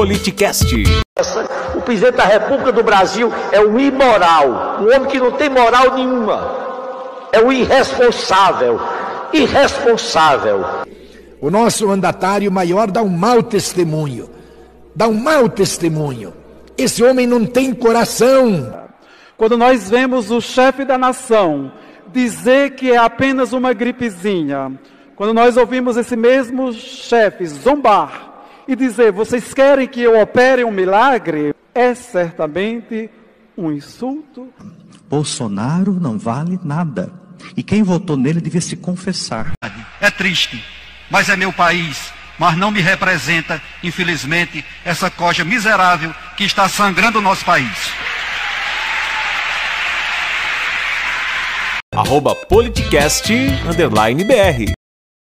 Politicast. O presidente da República do Brasil é um imoral, um homem que não tem moral nenhuma. É um irresponsável, irresponsável. O nosso mandatário maior dá um mau testemunho. Dá um mau testemunho. Esse homem não tem coração. Quando nós vemos o chefe da nação dizer que é apenas uma gripezinha, quando nós ouvimos esse mesmo chefe zombar e dizer: vocês querem que eu opere um milagre? É certamente um insulto. Bolsonaro não vale nada. E quem votou nele devia se confessar. É triste, mas é meu país. Mas não me representa, infelizmente, essa coja miserável que está sangrando o nosso país. Arroba Politicast, underline BR.